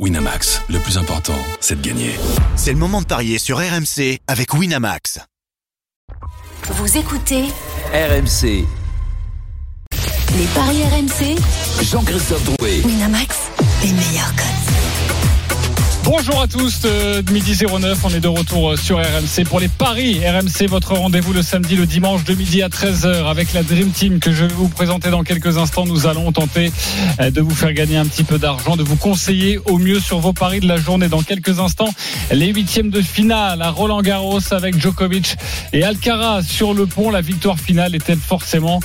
Winamax, le plus important, c'est de gagner. C'est le moment de parier sur RMC avec Winamax. Vous écoutez RMC, les paris RMC. Jean-Christophe Drouet, Winamax, les meilleurs codes. Bonjour à tous, euh, midi 09, on est de retour euh, sur RMC pour les paris. RMC, votre rendez-vous le samedi, le dimanche de midi à 13h avec la Dream Team que je vais vous présenter dans quelques instants. Nous allons tenter euh, de vous faire gagner un petit peu d'argent, de vous conseiller au mieux sur vos paris de la journée. Dans quelques instants, les huitièmes de finale à Roland Garros avec Djokovic et Alcaraz sur le pont. La victoire finale est-elle forcément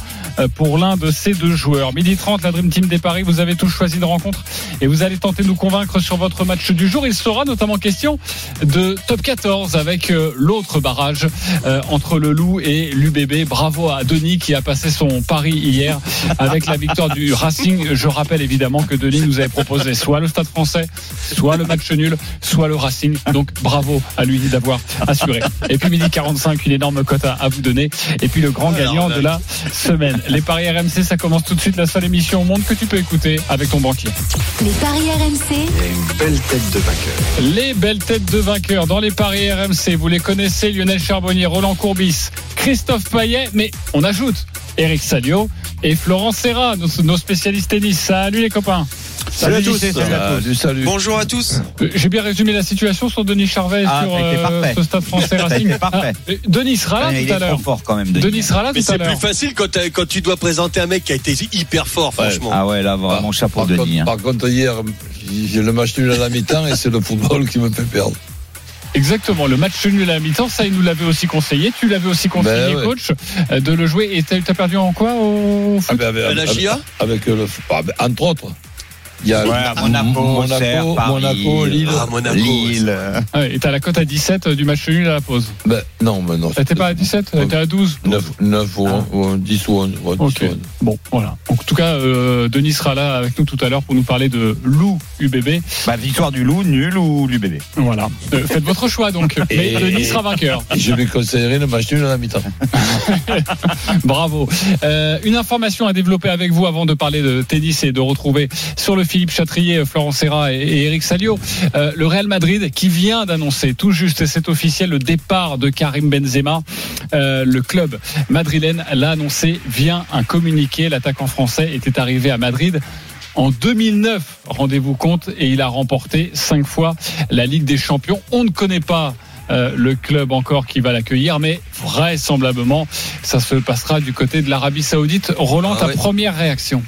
pour l'un de ces deux joueurs Midi 30, la Dream Team des paris, vous avez tous choisi une rencontre et vous allez tenter de nous convaincre sur votre match du jour. Il sera notamment question de top 14 avec euh, l'autre barrage euh, entre le Loup et l'UBB. Bravo à Denis qui a passé son pari hier avec la victoire du Racing. Je rappelle évidemment que Denis nous avait proposé soit le Stade français, soit le match nul, soit le Racing. Donc bravo à lui d'avoir assuré. Et puis midi 45, une énorme cote à vous donner. Et puis le grand gagnant de la semaine. Les paris RMC, ça commence tout de suite. La seule émission au monde que tu peux écouter avec ton banquier. Les paris RMC, Les belles têtes de vainqueurs dans les paris RMC, vous les connaissez, Lionel Charbonnier, Roland Courbis, Christophe Payet, mais on ajoute Eric Salio et Florent Serra, nos, nos spécialistes tennis. Salut les copains. Salut à tous. Salut, salut. Bonjour à tous. Euh, J'ai bien résumé la situation sur Denis Charvet Ah, sur parfait. ce stade français Racing. parfait. Ah, euh, Denis sera là il tout à l'heure. fort quand même. Denis. Denis sera là Mais c'est plus facile quand, tu dois présenter un mec qui a été hyper fort, franchement. Ah ouais, là, vraiment, chapeau Par Denis. contre, hein. par contre, hier, j'ai le match nul à la mi-temps et c'est le football qui me fait perdre. Exactement, le match nul à la mi-temps, ça il nous l'avait aussi conseillé. Tu l'avais aussi conseillé, Ben ouais. coach, euh, de le jouer. Et t'as perdu en quoi au foot Ah, ben, avec, À la avec- GIA avec le, ah, ben, entre autres. Il y a Ouais, Monaco, Monaco, Serre, Paris, Monaco, Lille. Ah, Monaco. Lille. Ouais, Et t'as la cote à 17 euh, du match nul à la pause. Ben, non, mais non. T'étais pas à 17, t'étais à 12. 9, 9 ou, ou 10 ou 11. ouais, 10 Ok. ou 11. Bon, voilà. Donc, en tout cas, euh, Denis sera là avec nous tout à l'heure pour nous parler de Lou UBB. Bah, victoire du loup, nul ou l'UBB Voilà. Euh, faites votre choix donc. Mais Et- Denis sera vainqueur. Et je lui conseillerais le match nul à la mi-temps. Bravo. Euh, une information à développer avec vous avant de parler de tennis et de retrouver sur le Philippe Chatrier, Florent Serra et, Eric Salio. Euh, le Real Madrid qui vient d'annoncer tout juste, et c'est officiel, le départ de Karim Benzema. Euh, le club madrilène l'a annoncé via un communiqué. L'attaquant français était arrivé à Madrid. En 2009, rendez-vous compte, et il a remporté cinq fois la Ligue des Champions. On ne connaît pas euh, le club encore qui va l'accueillir, mais vraisemblablement, ça se passera du côté de l'Arabie Saoudite. Roland, Ah ta première réaction?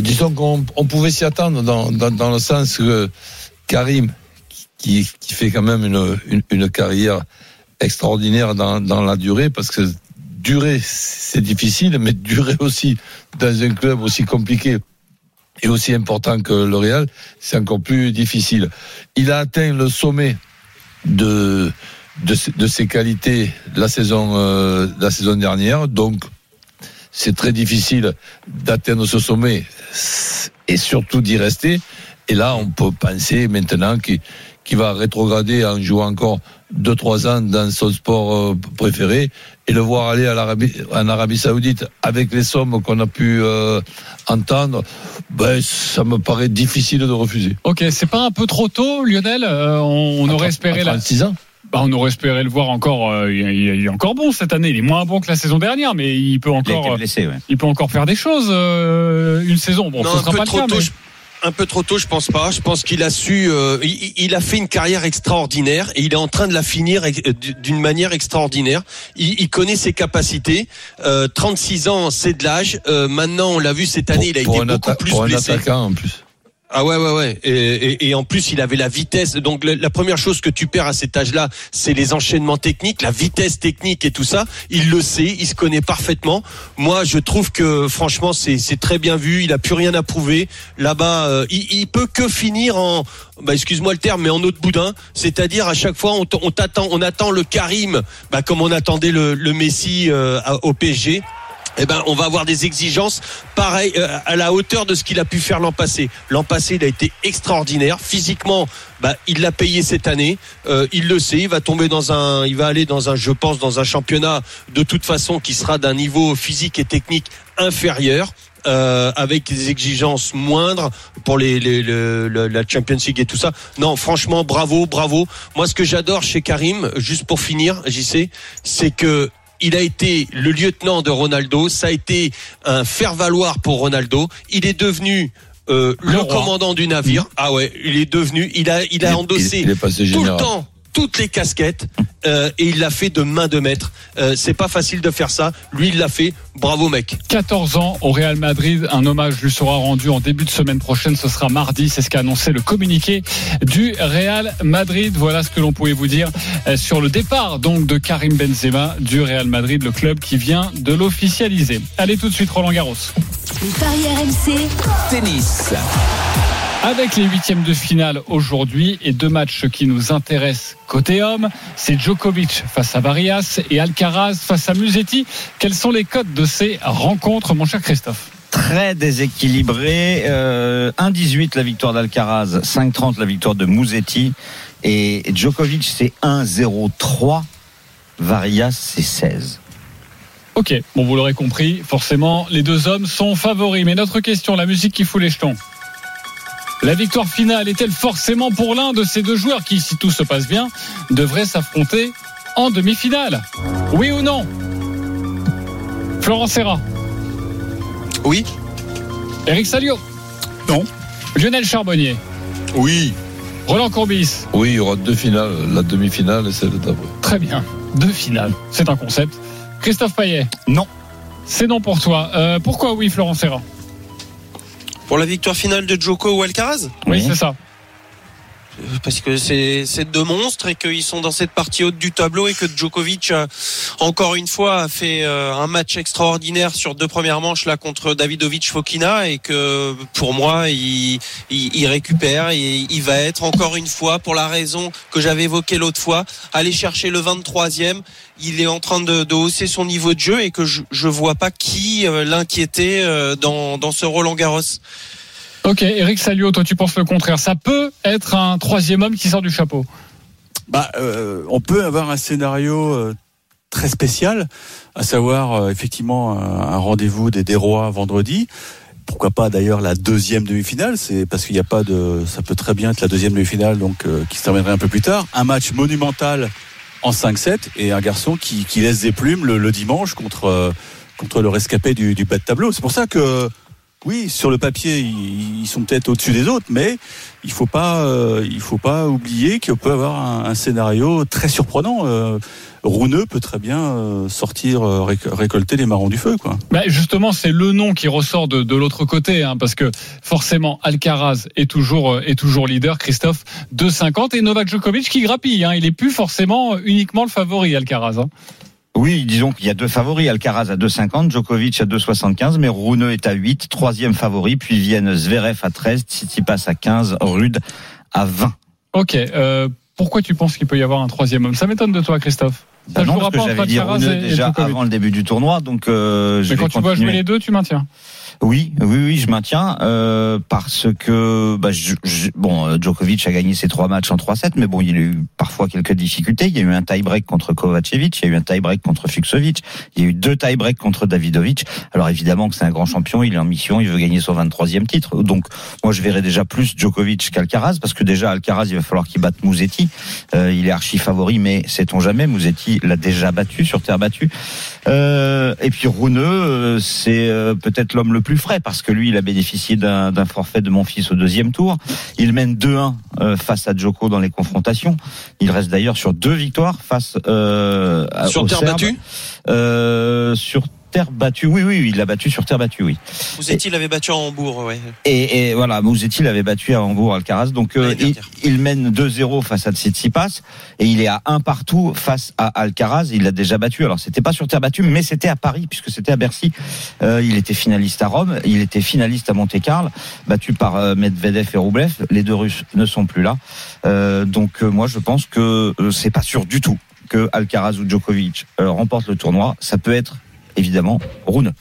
Disons qu'on on pouvait s'y attendre dans, le sens que Karim, qui, fait quand même une, carrière extraordinaire dans, la durée, parce que durer, c'est difficile, mais durer aussi dans un club aussi compliqué et aussi important que le Real, c'est encore plus difficile. Il a atteint le sommet de, de, ses- de ses qualités la saison, euh, la saison dernière, donc c'est très difficile d'atteindre ce sommet et surtout d'y rester. Et là, on peut penser maintenant qu'il va rétrograder en jouant encore 2-3 ans dans son sport euh, préféré et le voir aller à en Arabie Saoudite avec les sommes qu'on a pu euh, entendre, ben, ça me paraît difficile de refuser. Ok, c'est pas un peu trop tôt, Lionel Euh, On, on aurait espéré À la, 36 ans bah, on aurait espéré le voir encore. euh, il, est- il est encore bon cette année. Il est moins bon que la saison dernière, mais il peut encore, été euh, blessé, ouais. il peut encore faire des choses euh, une saison. Bon, non, ce un sera peu pas le trop cas, tôt. mais- je- Un peu trop tôt, je pense pas. Je pense qu'il a su, euh, il, il a fait une carrière extraordinaire et il est en train de la finir ex- d'une manière extraordinaire. Il, il connaît ses capacités. Euh, 36 ans, c'est de l'âge. Euh, maintenant, on l'a vu cette année, il a été beaucoup atta- plus pour un blessé. attaquant en plus. Ah ouais ouais ouais. Et, et, et en plus il avait la vitesse. Donc la, première chose que tu perds à cet âge-là c'est les enchaînements techniques la vitesse technique et tout ça. Il le sait il se connaît parfaitement. Moi je trouve que franchement c'est très bien vu. Il a plus rien à prouver. Là-bas euh, il, il peut que finir en bah excuse-moi le terme mais en autre boudin. C'est-à-dire à chaque fois on, on t'attend on attend le Karim bah comme on attendait le, le Messi euh, au PSG eh ben, on va avoir des exigences pareil euh, à la hauteur de ce qu'il a pu faire l'an passé. L'an passé, il a été extraordinaire. Physiquement, bah, il l'a payé cette année. Euh, il le sait. Il va tomber dans un, il va aller dans un, je pense, dans un championnat de toute façon qui sera d'un niveau physique et technique inférieur. euh, avec des exigences moindres pour les, les, le- le- la Champions League et tout ça. Non, franchement, bravo, bravo. Moi, ce que j'adore chez Karim, juste pour finir, j'y sais, c'est que il a été le lieutenant de Ronaldo. Ça a été un faire-valoir pour Ronaldo. Il est devenu euh, Le commandant du navire. Ah ouais, il est devenu. Il a, il a endossé Il tout le temps toutes les casquettes euh, et il l'a fait de main de maître. Euh, c'est pas facile de faire ça. Lui, il l'a fait. Bravo, mec. 14 ans au Real Madrid. Un hommage lui sera rendu en début de semaine prochaine. Ce sera mardi. C'est ce qu'a annoncé le communiqué du Real Madrid. Voilà ce que l'on pouvait vous dire euh, sur le départ donc de Karim Benzema du Real Madrid, le club qui vient de l'officialiser. Allez tout de suite Roland Garros. Les paris RMC, Tennis. Avec les huitièmes de finale aujourd'hui et deux matchs qui nous intéressent côté homme, c'est Djokovic face à Varias et Alcaraz face à Musetti. Quels sont les codes de ces rencontres, mon cher Christophe Très déséquilibré. Euh, 1-18 la victoire d'Alcaraz, 5-30 la victoire de Musetti. Et Djokovic, c'est 1-0-3. Varias, c'est 16. Ok, bon vous l'aurez compris, forcément les deux hommes sont favoris. Mais notre question, la musique qui fout les jetons. La victoire finale est-elle forcément pour l'un de ces deux joueurs qui, si tout se passe bien, devrait s'affronter en demi-finale? Oui ou non? Florent Serra, Oui. Eric Salio Non. Lionel Charbonnier, Oui. Roland Courbis, Oui, il y aura deux finales, la demi-finale et celle d'après. très bien, deux finales, c'est un concept. Christophe Payet Non. C'est non pour toi. Euh, pourquoi oui Florent Serra? Pour la victoire finale de Joko ou Alcaraz? Oui, Oui. c'est ça. Parce que c'est deux monstres et qu'ils sont dans cette partie haute du tableau et que Djokovic a, encore une fois a fait euh, un match extraordinaire sur deux premières manches là contre Davidovic Fokina et que pour moi il, il, il récupère et il va être encore une fois pour la raison que j'avais évoquée l'autre fois aller chercher le 23e il est en train de, de hausser son niveau de jeu et que je, je vois pas qui euh, l'inquiéter euh, dans, dans ce Roland Garros. Ok, Eric Salio, toi tu penses le contraire. Ça peut être un troisième homme qui sort du chapeau. Bah, euh, on peut avoir un scénario euh, très spécial, à savoir euh, effectivement un, rendez-vous des, des rois vendredi. Pourquoi pas d'ailleurs la deuxième demi-finale C'est parce qu'il n'y a pas de, ça peut très bien être la deuxième demi-finale, donc euh, qui se terminerait un peu plus tard. Un match monumental en 5-7 et un garçon qui, qui laisse des plumes le, le dimanche contre euh, contre le rescapé du, du bas de tableau. C'est pour ça que oui, sur le papier, ils, sont peut-être au-dessus des autres, mais il faut pas, euh, il faut pas oublier qu'il peut avoir un, scénario très surprenant. Euh, Rouneux peut très bien euh, sortir, réc- récolter les marrons du feu, quoi. Bah, justement, c'est le nom qui ressort de, l'autre côté, hein, parce que forcément, Alcaraz est toujours, est toujours leader, Christophe, 2,50 et Novak Djokovic qui grappille. Hein, il est plus forcément uniquement le favori, Alcaraz. hein. Oui, disons qu'il y a deux favoris, Alcaraz à 2,50, Djokovic à 2,75, mais Rune est à 8, troisième favori, puis viennent Zverev à 13, Tsitsipas à 15, Rude à 20. Ok, euh, pourquoi tu penses qu'il peut y avoir un troisième homme? Ça m'étonne de toi, Christophe. Ça Bah non, parce que j'avais dit Alcaraz Rune et- et déjà avant le début du tournoi, donc euh, je Mais vais quand tu vois jouer les deux, tu maintiens. Oui, oui, oui, je maintiens euh, parce que bah, je- je- bon, euh, Djokovic a gagné ses trois matchs en 3-7, mais bon, il a eu parfois quelques difficultés. Il y a eu un tie-break contre Kovacevic, il y a eu un tie-break contre Fuxovic, il y a eu deux tie-breaks contre Davidovic. Alors évidemment que c'est un grand champion, il est en mission, il veut gagner son 23e titre. Donc moi, je verrais déjà plus Djokovic qu'Alcaraz parce que déjà Alcaraz, il va falloir qu'il batte Musetti. Euh, il est archi favori, mais sait-on jamais, Musetti l'a déjà battu sur terre battue. Euh, et puis Rouneux, euh, c'est euh, peut-être l'homme le plus frais parce que lui, il a bénéficié d'un forfait de mon fils au deuxième tour. Il mène 2-1 euh, face à Djoko dans les confrontations. Il reste d'ailleurs sur deux victoires face euh, à- Sur aux terre Serbes. battue? Euh, Sur terre battue, oui, oui, oui, il l'a battu sur terre battue, oui. Vous étiez l'avait battu à Hambourg, ouais. Et, et voilà, Mouzetti l'avait battu à Hambourg Alcaraz. Donc euh, il, mène 2-0 face à Tsitsipas et il est à un partout face à Alcaraz. Il l'a déjà battu. Alors c'était pas sur terre battue, mais c'était à Paris puisque c'était à Bercy. Euh, il était finaliste à Rome, il était finaliste à Monte-Carlo, battu par euh, Medvedev et Roublev. Les deux Russes ne sont plus là. Donc moi je pense que c'est pas sûr du tout que Alcaraz ou Djokovic remportent le tournoi. Ça peut être évidemment Rune.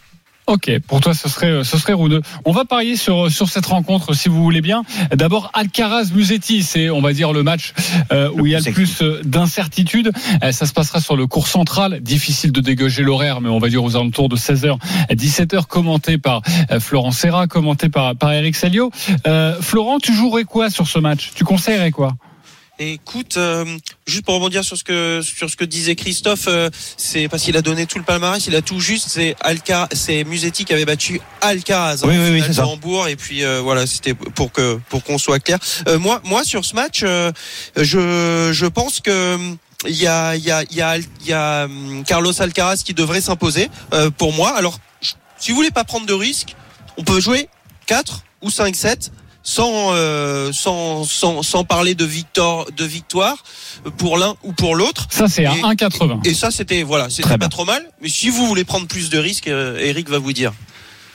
Ok, pour toi ce serait ce serait Rouneux. On va parier sur sur cette rencontre si vous voulez bien. D'abord Alcaraz Musetti, c'est on va dire le match euh, où il y a le plus euh, d'incertitude. Euh, ça se passera sur le cours central, difficile de dégager l'horaire mais on va dire aux alentours de 16h 17h commenté par euh, Florent Serra, commenté par par Eric Salio. Euh, Florent, tu jouerais quoi sur ce match? Tu conseillerais quoi? Écoute, euh, juste pour rebondir sur ce que sur ce que disait Christophe, euh, c'est parce qu'il a donné tout le palmarès, il a tout juste. C'est Alca, c'est Musetti qui avait battu Alcaraz Oui, en oui, ça. Hambourg, et puis euh, voilà, c'était pour que pour qu'on soit clair. Moi, moi sur ce match, je je pense que il y a il y a il y a il y a hum, Carlos Alcaraz qui devrait s'imposer pour moi. Alors, si vous voulez pas prendre de risques, on peut jouer 4 ou 5 7 sans, euh, sans, sans, sans parler de victoire, de victoire pour l'un ou pour l'autre. Ça c'est à Et- 1,80. Et ça, c'était voilà, c'était pas bien. trop mal. Mais si vous voulez prendre plus de risques, euh, Eric va vous dire.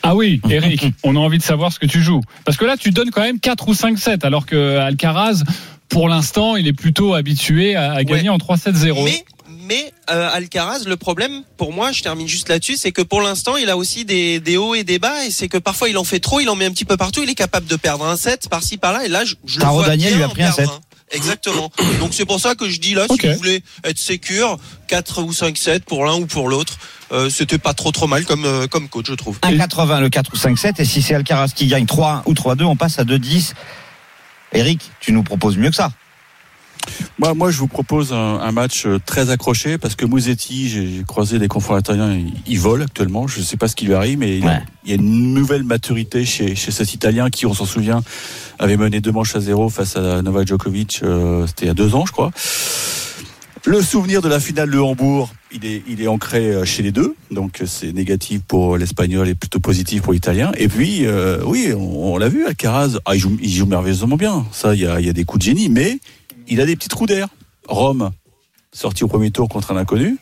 Ah oui, Eric, on a envie de savoir ce que tu joues. Parce que là, tu donnes quand même 4 ou 5-7, alors que Alcaraz, pour l'instant, il est plutôt habitué à, à gagner Ouais. en 3-7-0. Mais mais euh, Alcaraz, le problème pour moi, je termine juste là-dessus, c'est que pour l'instant, il a aussi des, des hauts et des bas, et c'est que parfois il en fait trop, il en met un petit peu partout, il est capable de perdre un set par-ci par-là, et là, je, je le Taro vois Daniel bien lui a pris un set. Exactement. Donc c'est pour ça que je dis là, Ok. si vous voulez être sécure, 4 ou 5 sets pour l'un ou pour l'autre, euh, c'était pas trop trop mal comme euh, comme coach, je trouve. 1,80 le 4 ou 5-7 et si c'est Alcaraz qui gagne 3 ou 3-2, on passe à 2-10. Eric, tu nous proposes mieux que ça. Moi, moi, je vous propose un, un match euh, très accroché parce que Musetti, j'ai croisé des confrères italiens, il, il vole actuellement. Je ne sais pas ce qui lui arrive, mais il, Ouais. il y a une nouvelle maturité chez, chez cet Italien qui, on s'en souvient, avait mené deux manches à zéro face à Novak Djokovic. euh, C'était il y a deux ans, je crois. Le souvenir de la finale de Hambourg, il est, il est ancré euh, chez les deux, donc c'est négatif pour l'espagnol et plutôt positif pour l'italien. Et puis, euh, oui, on, on l'a vu, Alcaraz, ah, il, joue, il joue merveilleusement bien. Ça, il y a, il y a des coups de génie, mais il a des petits trous d'air. Rome, sorti au premier tour contre un inconnu.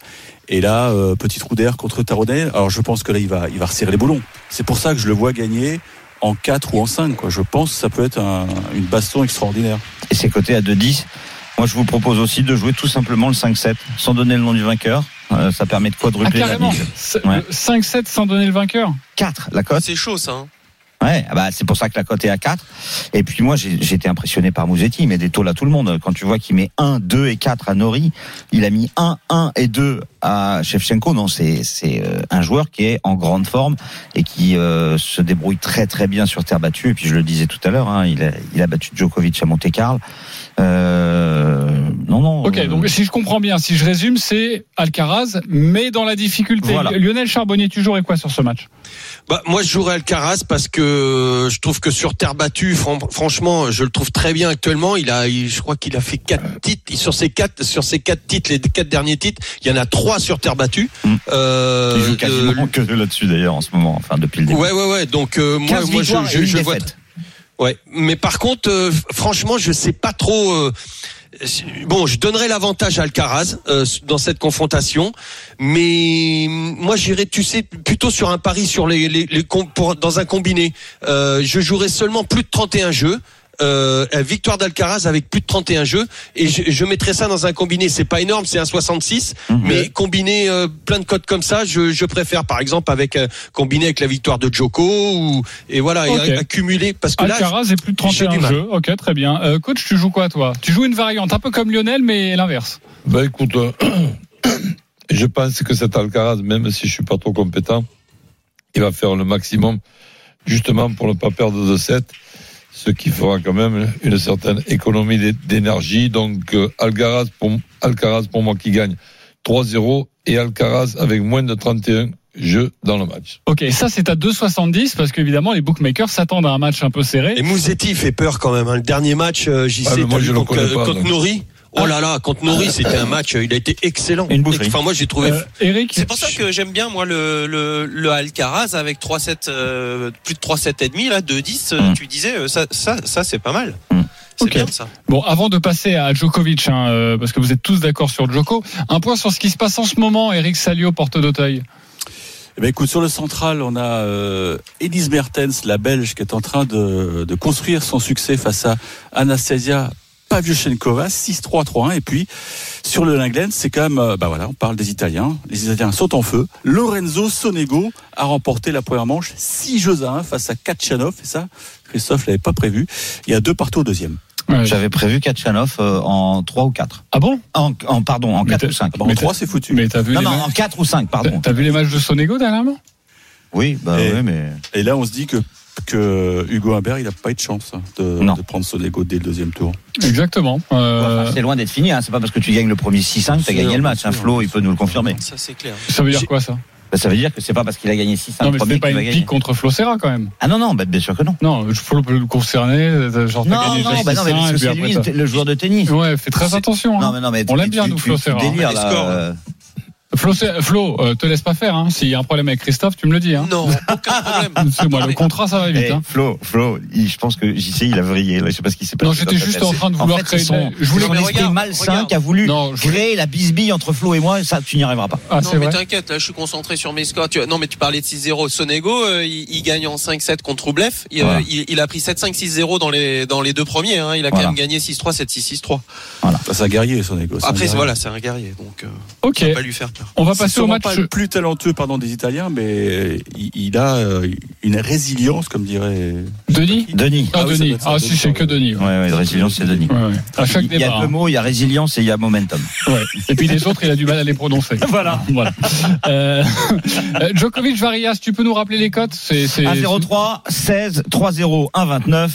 Et là, euh, petit trou d'air contre Taronel. Alors je pense que là, il va, il va resserrer les boulons. C'est pour ça que je le vois gagner en 4 ou en 5. Quoi. Je pense que ça peut être un- une baston extraordinaire. Et c'est coté à 2-10. Moi, je vous propose aussi de jouer tout simplement le 5-7 sans donner le nom du vainqueur. Euh, ça permet de Ah, quadrupler la carrément. mise. Ouais. 5-7 sans donner le vainqueur? 4, la cote. C'est chaud ça. hein. Ouais, ah bah, c'est pour ça que la cote est à 4. Et puis moi, j'ai été impressionné par Mouzetti, il met des taux à tout le monde. Quand tu vois qu'il met 1, 2 et 4 à Nori, il a mis 1, 1 et 2 à Shevchenko. Non, c'est c'est euh, un joueur qui est en grande forme et qui euh, se débrouille très très bien sur terre battue. Et puis je le disais tout à l'heure, hein, il, a, il a battu Djokovic à Monte Carlo. Euh, non, non. Ok, euh, donc si je comprends bien, si je résume, c'est Alcaraz, mais dans la difficulté. Voilà. Lionel Charbonnier, tu jouerais quoi sur ce match? Bah, moi, je jouerais Alcaraz parce que je trouve que sur terre battue, fran- franchement, je le trouve très bien actuellement. Il a, il- je crois qu'il a fait quatre titres sur ses quatre, sur ses quatre titres, les quatre derniers titres, il y en a trois sur terre battue. Mm. Euh, il joue euh, quasiment que là-dessus d'ailleurs en ce moment, enfin depuis le début. Ouais, ouais, ouais. Donc euh, moi, 15 moi, je, je, vois. Ouais. Mais par contre, euh, franchement, je sais pas trop. euh, Bon, je donnerais l'avantage à Alcaraz euh, dans cette confrontation, mais moi j'irais, tu sais, plutôt sur un pari sur les, les, les com- pour- dans un combiné. Euh, je jouerais seulement plus de 31 jeux. Euh, victoire d'Alcaraz avec plus de 31 jeux et je, je mettrais ça dans un combiné c'est pas énorme c'est un 66 Mhm. mais combiné euh, plein de codes comme ça je, je préfère par exemple avec euh, combiné avec la victoire de Joko ou et voilà Ok. et accumuler parce que là Alcaraz est plus de j'ai 31 du mal. jeux. Ok, très bien. Euh, coach, tu joues quoi toi? Tu joues une variante, un peu comme Lionel, mais l'inverse. Ben écoute, euh, je pense que cet Alcaraz, même si je suis pas trop compétent, il va faire le maximum justement pour ne pas perdre de 7 ce qui fera quand même une certaine économie d'é- d'énergie. Donc euh, Alcaraz pour, Alcaraz pour moi qui gagne 3-0 et Alcaraz avec moins de 31 jeux dans le match. Ok, ça c'est à 2,70 parce qu'évidemment les bookmakers s'attendent à un match un peu serré. Et Mouzetti il fait peur quand même. hein. Le dernier match, euh, j'y Ah, sais, moi, je vu le contre, connais pas, contre donc. Nori. Oh là là, contre Nori, c'était un match. Il a été excellent. Une. Enfin, moi, j'ai trouvé. Euh, Eric, C'est pour ça que j'aime bien moi le le, le Alcaraz avec 3 sets euh, plus de 3 sets et demi là 2 10 euh, Mm. tu disais ça ça ça c'est pas mal. Mm. C'est Ok. bien ça. Bon, avant de passer à Djokovic, hein, euh, parce que vous êtes tous d'accord sur Djoko, un point sur ce qui se passe en ce moment. Eric Salio, porte d'Auteuil. Eh ben, écoute, sur le central, on a euh, Elise Mertens, la Belge, qui est en train de, de construire son succès face à Anastasia Pavlyuchenkova 6-3 3-1 et puis sur le Linglen c'est quand même euh, bah voilà on parle des Italiens les Italiens sont en feu Lorenzo Sonego a remporté la première manche 6 jeux à 1 face à Kachanov et ça? Christophe l'avait pas prévu il y a deux partout au deuxième Ouais. J'avais prévu Kachanov euh, en 3 ou 4. Ah bon? En, en pardon, en Mais 4 t'as- ou 5. Bah, en Mais 3 t'as- c'est foutu Mais t'as vu, Non, non, en 4 ou 5, t'as- pardon. t'as vu les matchs de Sonego dernièrement? Oui, bah Et- oui, mais. et là on se dit que que Hugo Humbert il a pas eu de chance de, Non. de prendre Sonego dès le deuxième tour Exactement. Euh, Enfin, c'est loin d'être fini, hein. c'est pas parce que tu gagnes le premier 6-5 que tu C'est as gagné le match. Hein. Flo, il peut nous le confirmer. Ça c'est clair. ça veut dire quoi ça? Bah, ça veut dire que c'est pas parce qu'il a gagné 6-5 Non, le mais premier c'était pas une gagner. pique contre Flo Serra quand même. Ah non, non, bah, bien sûr que non. Non, je peux le concerner. Genre, Non, gagné non, bah non, mais 6-1, parce et que puis c'est lui, le, joueur de tennis. Ouais, fais très attention. Non, hein. mais non, mais On l'aime bien, nous, Flo Serra. Flo, Flo euh, te laisse pas faire. Hein. S'il y a un problème avec Christophe, tu me le dis. Hein. Non, aucun problème. Moi, le contrat, ça va vite. Eh, Hein. Flo, Flo, il- je pense que JC, il a vrillé. Là, je sais pas ce qui s'est passé. Non, j'étais juste en train de vouloir fait, créer. c'est son, de- Je voulais. son esprit regarde, malsain regarde. qui a voulu Non, je- créer la bisbille entre Flo et moi. Ça, tu n'y arriveras pas. Ah, non, mais t'inquiète, là, je suis concentré sur mes scores. Tu... Non, mais tu parlais de 6-0. Sonego, euh, il, il gagne en 5-7 contre Roublev. Il, Voilà. euh, il, il a pris 7-5, 6-0 dans les, dans les deux premiers. Hein. Il a quand Voilà. même gagné 6-3, 7-6, 6-3. Bah, c'est un guerrier Sonego c'est un Après, guerrier. voilà, c'est un guerrier. Donc, euh, Ok. on va pas lui faire peur. On va passer au match. pas le plus talentueux pardon des Italiens mais il, il a euh, une résilience comme dirait Denis. Denis. Ah, Ah oui, Denis. Ah, si c'est que Denis. Ouais, ouais, résilience, c'est Denis. Ouais, ouais. À chaque Il y débat. a deux mots, il y a résilience et il y a momentum. Ouais. Et puis les autres, il a du mal à les prononcer. voilà. voilà. Euh, euh, Djokovic, Varias, tu peux nous rappeler les cotes? C'est c'est- 1-0-3, 16, 3-0, 1-29.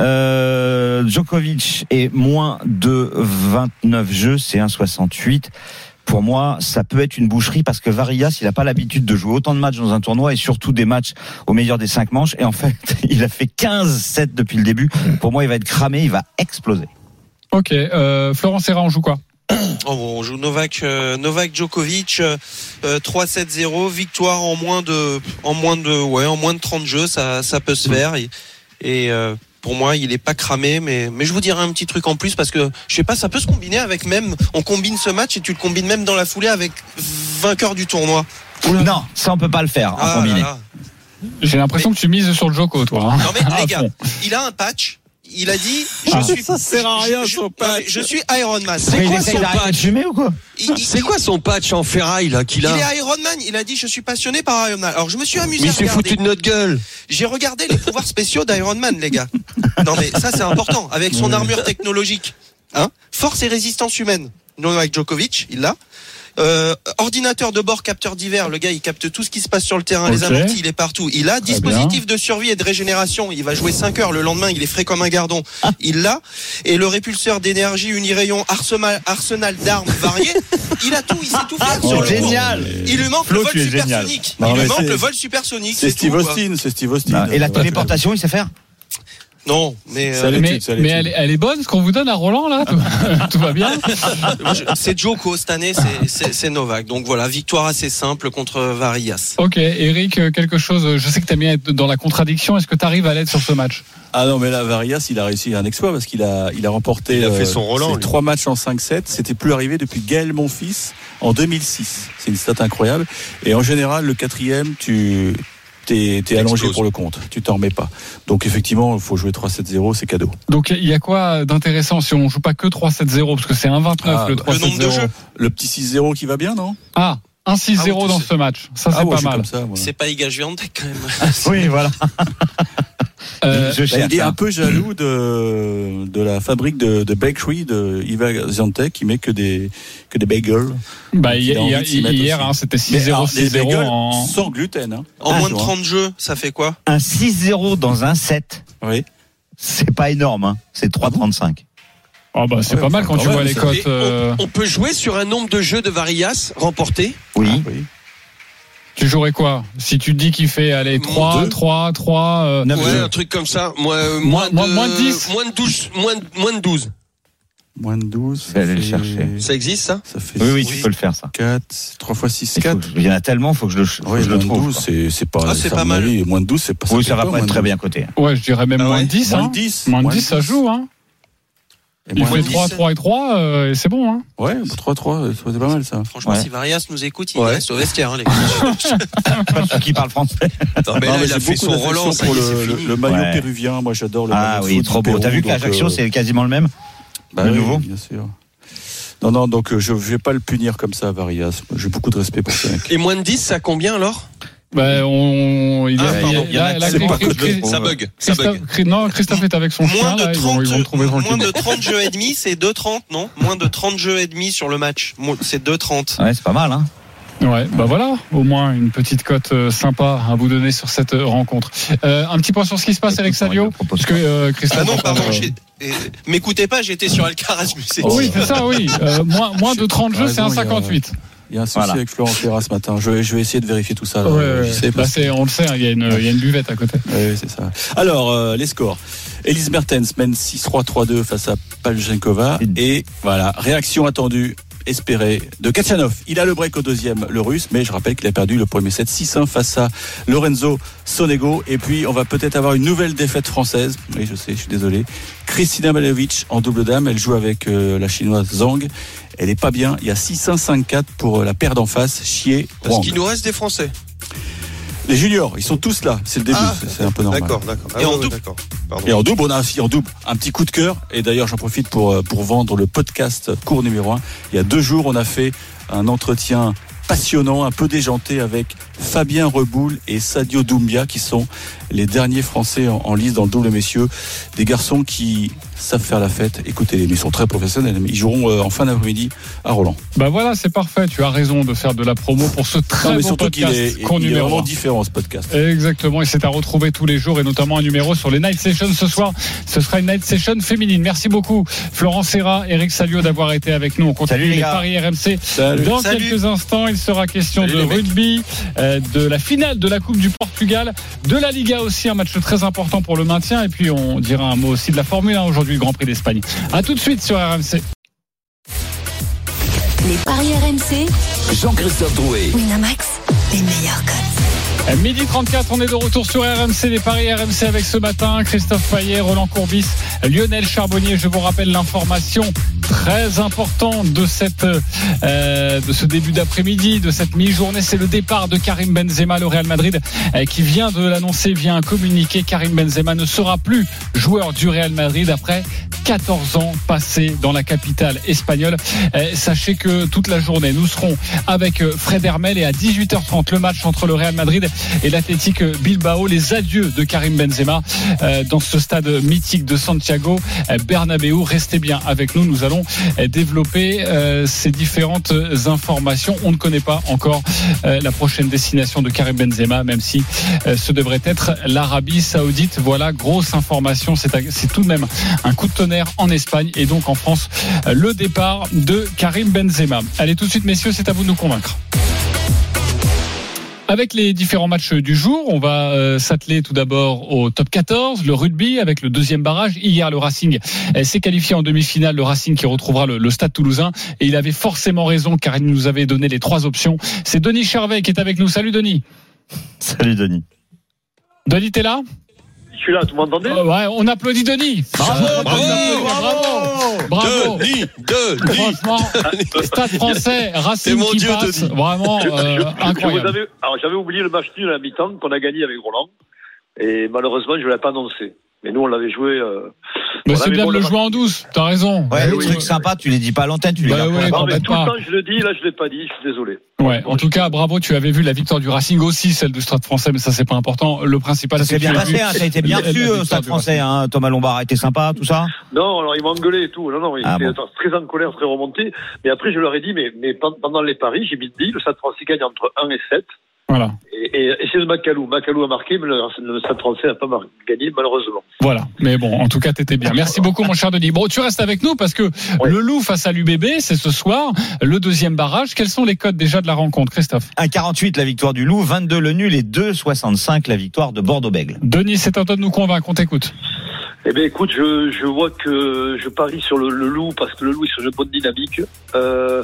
Euh, Djokovic est moins de 29 jeux, c'est 1-68. Pour moi, ça peut être une boucherie parce que Varias, il n'a pas l'habitude de jouer autant de matchs dans un tournoi et surtout des matchs au meilleur des cinq manches. Et en fait, il a fait 15-7 depuis le début. Pour moi, il va être cramé, il va exploser. Ok. Euh, Florent Serra, on joue quoi Oh, on joue Novak, euh, Novak Djokovic, euh, euh, 3-7-0, victoire en moins de, en moins de, ouais, en moins de 30 jeux, ça, ça peut se faire. Et, et, euh, pour moi, il est pas cramé, mais, mais je vous dirai un petit truc en plus parce que je sais pas, ça peut se combiner avec même, on combine ce match et tu le combines même dans la foulée avec vainqueur du tournoi. Non, ça on peut pas le faire en Ah combiné. J'ai l'impression que tu mises sur le Joko, toi. hein. Non mais les gars, il a un patch. Il a dit, je Ah. suis, Ça sert à rien, je, son patch. je suis Iron Man. C'est il quoi son patch ou quoi Il- il- C'est quoi son patch en ferraille là qu'il Il a est Iron Man. Il a dit, je suis passionné par Iron Man. Alors je me suis amusé Mais à il s'est foutu de notre gueule. J'ai regardé les pouvoirs spéciaux d'Iron Man, les gars. Non mais ça c'est important. Avec son armure technologique, hein, force et résistance humaine. Novak Djokovic, il l'a. Euh, ordinateur de bord, capteur divers. Le gars, il capte tout ce qui se passe sur le terrain, les amortis, il est partout. Il a Très dispositif de survie et de régénération. Il va jouer 5 heures le lendemain. Il est frais comme un gardon. Il l'a. Et le répulseur d'énergie unirayon, arsenal, arsenal d'armes variées. Il a tout. Il sait tout faire sur le court. Génial Il lui manque Flo, le vol supersonique. Il lui manque c'est- le vol supersonique. c'est Steve tout. Austin c'est Steve Austin Ah, Et la téléportation, il sait faire Non, mais euh. Mais, l'étude, elle, est- elle est bonne, ce qu'on vous donne à Roland, là Tout, tout va bien c'est Joko cette année, c'est- c'est c'est Novak. Donc voilà, victoire assez simple contre Varias. Ok, Eric, quelque chose, je sais que tu aimes bien être dans la contradiction, est-ce que tu arrives à l'être sur ce match? Ah non, mais là, Varias, il a réussi un exploit parce qu'il a, il a remporté Il a fait euh, son Roland, ses trois matchs en 5-7. C'était plus arrivé depuis Gaël Monfils en 2006. C'est une stat incroyable. Et en général, le quatrième, tu t'es, t'es allongé pour le compte. Tu t'en remets pas. Donc effectivement, il faut jouer 3-7-0, c'est cadeau. Donc il y a quoi d'intéressant si on joue pas que 3-7-0 Parce que c'est 1-29 Ah, le bah, 3-7-0. le nombre de jeux. Le petit 6-0 qui va bien, non? Ah, 1-6-0 Ah oui, dans ce match, ça c'est ah, ouais, pas mal. C'est pas Iga Swiatek quand même. Oui, voilà. Euh, je Bah, cherche. il est hein. un peu jaloux de, de la fabrique de, de bakery de Iva Ziantek qui met que des, que des bagels. bah, il hier, hier, hein, c'était Mais alors, 6-0, les 6-0 bagels en... sans gluten. Hein. En Ah, moins de tu vois. 30 jeux, ça fait quoi? Un 6-0 dans un 7, Oui. c'est pas énorme, hein. c'est 3,35. Oh, bah, c'est Ouais, pas mal quand tu vois les cotes. Euh, on, on peut jouer sur un nombre de jeux de Varias remportés? Oui. Ah, oui. Tu jouerais quoi Si tu te dis qu'il fait allez, 3, Deux. 3, 3... euh, Ouais, jeux. un truc comme ça. Moi, euh, Moins- moins, moins- de, moins de 10. Moins de 12. Moins de, moins de 12. Moins de 12. Je vais aller le fait- chercher. Ça existe, ça Ça fait Oui, oui, tu peux le faire, ça. 4, 3 fois 6, Il, faut 4. que- il y en a tellement, faut que je le, faut que Oui, je le moins de trouve. 12, quoi. c'est, c'est pas, Ah, c'est pas mal. moins de 12, c'est pas Oui, ça va pas moins être de très 12. bien coté. Ouais, je dirais même Ah moins ouais de 10. Moins hein. de 10. Moins de 10, ça joue. Hein. Et Il fait de 3, 10. 3 et 3, euh, et c'est bon. Hein. Ouais, 3, 3, c'est pas mal ça. Franchement, Ouais. si Varias nous écoute, il Ouais. reste au vestiaire, hein, les gars. Qui parlent français. Non, mais Non, là, mais il a fait son ça y pour le, le, le maillot Ouais. péruvien. Moi, j'adore le Ah maillot de oui, trop beau. T'as vu qu'à donc, Ajaccio, euh, c'est quasiment le même Bah Le oui, nouveau bien sûr. Non, non, donc euh, je ne vais pas le punir comme ça, Varias. J'ai beaucoup de respect pour ce mec. Et moins de 10, ça combien alors? Ben, on, il Ah, est- pardon, il y a là, là, c'est pas que je Chris- le- Ça bug, ça bug. Christophe, non, Christophe est avec son Moins chien, de là, ils, vont, 30, ils vont trouver moins tranquille. de 30 jeux et demi, c'est 2,30, non? Moins de 30 jeux et demi sur le match. C'est 2,30. Ouais, c'est pas mal, hein. Ouais, bah voilà, au moins une petite cote euh, sympa à vous donner sur cette euh, rencontre. Euh, un petit point sur ce qui se passe, Eric Salio, parce que euh, Christophe. Ah non, pardon, m'écoutez pas, j'étais sur Alcaraz. Oh oui, c'est ça, oui. Euh, moins, moins de 30 jeux, c'est Raison, il y a- 1,58. Il y a un souci Voilà. avec Florent Ferrat ce matin. Je vais, je vais essayer de vérifier tout ça. là. Ouais, ouais, bah, on le sait, hein, il y, a une- il y a une buvette à côté. Oui, c'est ça. Alors, euh, les scores. Elise Mertens mène 6-3, 3-2 face à Paljenkova. Et voilà, réaction attendue, espérée de Kachanov. Il a le break au deuxième, le russe, mais je rappelle qu'il a perdu le premier set 6-1 face à Lorenzo Sonego. Et puis, on va peut-être avoir une nouvelle défaite française. Oui, je sais, je suis désolé. Kristina Malovic en double dame. Elle joue avec euh, la chinoise Zhang. Elle est pas bien. Il y a 6-1, 5-4 pour euh, la paire d'en face, Chier. Parce qu'il nous reste des Français. Les juniors, ils sont tous là. C'est le début. Ah, c'est- un peu normal. D'accord, d'accord. Ah Et en ouais, ouais, double. d'accord. Et en double, on a aussi en double un petit coup de cœur. Et d'ailleurs, j'en profite pour, euh, pour vendre le podcast cours numéro 1. Il y a deux jours, on a fait un entretien passionnant, un peu déjanté avec Fabien Reboul et Sadio Doumbia, qui sont les derniers Français en, en lice dans le double messieurs. Des garçons qui savent faire la fête. Écoutez-les, mais ils sont très professionnels. Ils joueront euh, en fin d'après-midi à Roland. Bah voilà, c'est parfait. Tu as raison de faire de la promo pour ce très Non, mais beau surtout qu'il podcast est, cours il est numéro vraiment 1. différent, ce podcast. Exactement, et c'est à retrouver tous les jours et notamment un numéro sur les Night Sessions ce soir. Ce sera une Night Session féminine. Merci beaucoup Florent Serra, Eric Salio d'avoir été avec nous. On continue Salut, les paris RMC. Salut. Dans Salut. quelques instants, il sera question Salut, de rugby, euh, de la finale de la Coupe du Portugal, de la Liga aussi, un match très important pour le maintien. Et puis on dira un mot aussi de la Formule 1 aujourd'hui, Grand Prix d'Espagne. À tout de suite sur RMC. Les paris RMC, Jean-Christophe Drouet. Winamax, les meilleurs codes. Midi 34, on est de retour sur RMC, les paris RMC avec ce matin Christophe Payet, Roland Courbis, Lionel Charbonnier. Je vous rappelle l'information très importante de euh, ce début d'après-midi, de cette mi-journée, c'est le départ de Karim Benzema, le Real Madrid, euh, qui vient de l'annoncer via un communiqué. Karim Benzema ne sera plus joueur du Real Madrid après 14 ans passés dans la capitale espagnole. Euh, sachez que toute la journée, nous serons avec Fred Hermel et à 18h30 le match entre le Real Madrid et l'Athletic Bilbao. Les adieux de Karim Benzema euh, dans ce stade mythique de Santiago euh, Bernabéu. Restez bien avec nous. Nous allons euh, développer ces différentes informations. On ne connaît pas encore la prochaine destination de Karim Benzema, même si ce devrait être l'Arabie Saoudite. Voilà, grosse information. C'est tout de même un coup de tonnerre en Espagne et donc en France le départ de Karim Benzema. Allez tout de suite messieurs, c'est à vous de nous convaincre. Avec les différents matchs du jour, on va euh, s'atteler tout d'abord au top 14, le rugby avec le deuxième barrage. Hier, le Racing euh, s'est qualifié en demi-finale, le Racing qui retrouvera le, le Stade toulousain. Et il avait forcément raison car il nous avait donné les trois options. C'est Denis Charvet qui est avec nous. Salut Denis. Salut, Denis. Denis, t'es là? Je suis là, vous m'entendez Euh, ouais, On applaudit Denis. Bravo, Bravo, bravo, bravo. Denis, Denis. Franchement, Stade français, C'est Racing mon qui Dieu, passe, Denis. vraiment Je- euh, je- je vous incroyable. avais- alors j'avais oublié le match nul à la mi-temps qu'on a gagné avec Roland. Et malheureusement, je ne l'ai pas annoncé. Mais nous, on l'avait joué. euh, Mais voilà, c'est bien bon, de le jouer en douce, t'as raison. Ouais, Eh les oui. trucs sympas, tu les dis pas à l'antenne, tu les Bah ouais, t'embête tout le pas. temps, je le dis, là, je ne l'ai pas dit, je suis désolé. Ouais, Bon, en tout cas, bravo, tu avais vu la victoire du Racing aussi, celle du Stade français, mais ça c'est pas important. Le principal, Ça c'est bien passé, hein, ça a été bien reçu, au Stade du français. Hein. Thomas Lombard a été sympa, tout ça. Non, alors il m'a engueulé et tout. Non, non, il Ah était bon. très en colère, très remonté. Mais après, je leur ai dit, mais, mais pen- pendant les paris, j'ai mis dit, le Stade français gagne entre 1 et 7. Voilà, Et, et, et c'est le Macalou. Macalou a marqué, mais le, le Stade français n'a pas gagné, malheureusement. voilà. Mais bon, en tout cas, t'étais bien. Merci beaucoup, mon cher Denis. Bon, tu restes avec nous parce que le Loup face à l'UBB, c'est ce soir, le deuxième barrage. Quels sont les codes déjà de la rencontre, Christophe? 1,48 la victoire du Loup, 22 le nul et 2,65 la victoire de Bordeaux-Bègle. Denis, c'est à toi de nous convaincre, on t'écoute. Eh bien, écoute, je, je vois que je parie sur le, le loup parce que le loup est sur une bonne dynamique. Euh,